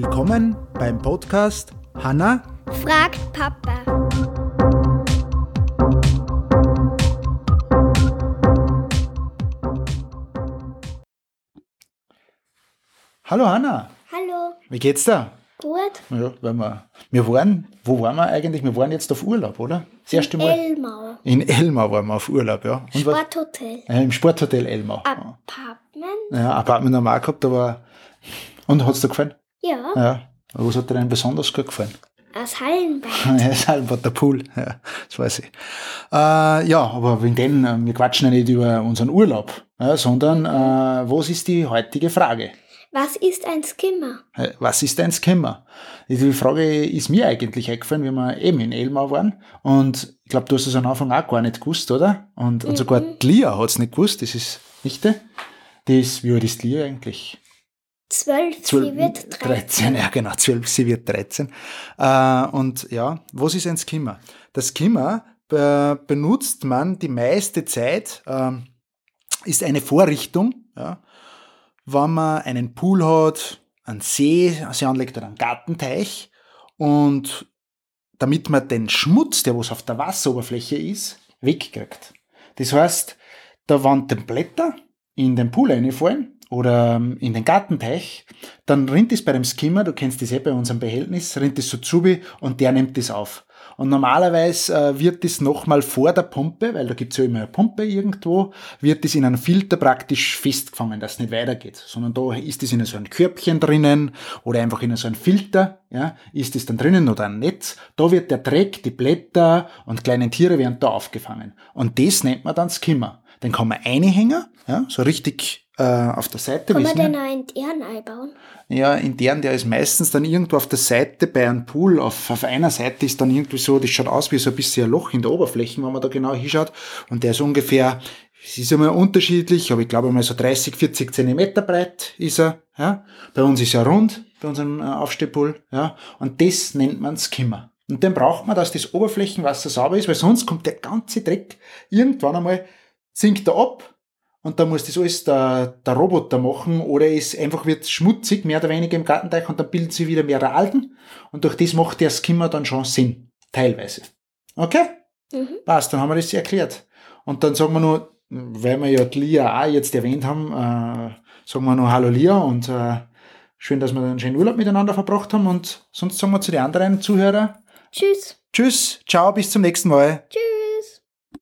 Willkommen beim Podcast Hanna fragt Papa. Hallo Hanna, Hallo, wie geht's da? gut? Ja, weil wir, wir waren, wo waren wir eigentlich? Wir waren jetzt auf Urlaub, oder? Das erste Mal. Elmau. In Elmau waren wir auf Urlaub, ja. Und was? Sporthotel. Äh, Im Sporthotel Elmau. Apartment? Ja, Apartment haben wir auch gehabt, aber. Und hat's dir gefallen? Ja, Ja. Was hat dir denn besonders gut gefallen? aus Hallenbad. Ja, ist halt der Pool, ja, das weiß ich. Äh, ja, aber wegen dem, äh, wir quatschen ja nicht über unseren Urlaub, ja, sondern äh, was ist die heutige Frage? Was ist ein Skimmer? Was ist ein Scammer? Die Frage ist mir eigentlich eingefallen, wie wir eben in Elmau waren. Und ich glaube, du hast es am Anfang auch gar nicht gewusst, oder? Und, und sogar die Lia hat es nicht gewusst, das ist Nichte. Ist, wie alt ist Lia eigentlich? Zwölf, sie wird 13. ja genau, 12, sie wird 13. Äh, und ja, was ist ein Skimmer? Das Skimmer äh, benutzt man die meiste Zeit, ähm, ist eine Vorrichtung, ja, wenn man einen Pool hat, einen See, sich anlegt oder einen Gartenteich und damit man den Schmutz, der was auf der Wasseroberfläche ist, wegkriegt. Das heißt, da wenn die Blätter in den Pool reinfallen oder ähm, in den Gartenteich, dann rinnt es bei dem Skimmer, du kennst das eh bei unserem Behältnis, rinnt es so zu und der nimmt das auf. Und normalerweise äh, wird das nochmal vor der Pumpe, weil da gibt's ja immer eine Pumpe irgendwo, wird das in einem Filter praktisch festgefangen, dass es nicht weitergeht. Sondern da ist es in so ein Körbchen drinnen oder einfach in so ein Filter, ja, ist es dann drinnen oder ein Netz. Da wird der Dreck, die Blätter und kleine Tiere werden da aufgefangen. Und das nennt man dann Skimmer. Den kann man einhängen, ja, so richtig äh, auf der Seite. Kann man den auch in deren einbauen? ja, intern, der ist meistens dann irgendwo auf der Seite bei einem Pool, auf, auf einer Seite ist dann irgendwie so, das schaut aus wie so ein bisschen ein Loch in der Oberfläche, wenn man da genau hinschaut. Und der ist ungefähr, es ist immer unterschiedlich, aber ich glaube mal so 30, 40 Zentimeter breit ist er. Ja. Bei uns ist er rund, bei unserem äh, Aufstehpool. Ja. Und das nennt man Skimmer. Und den braucht man, dass das Oberflächenwasser sauber ist, weil sonst kommt der ganze Dreck irgendwann einmal, sinkt er ab und dann muss das alles der, der Roboter machen oder es einfach wird schmutzig, mehr oder weniger im Gartenteich und dann bilden sie wieder mehr Algen und durch das macht der Skimmer dann schon Sinn. Teilweise. Okay? Mhm. Passt, dann haben wir das erklärt. Und dann sagen wir nur, weil wir ja die Lia auch jetzt erwähnt haben, äh, sagen wir nur Hallo Lia und äh, schön, dass wir einen schönen Urlaub miteinander verbracht haben und sonst sagen wir zu den anderen Zuhörern Tschüss. Tschüss, ciao, bis zum nächsten Mal. Tschüss.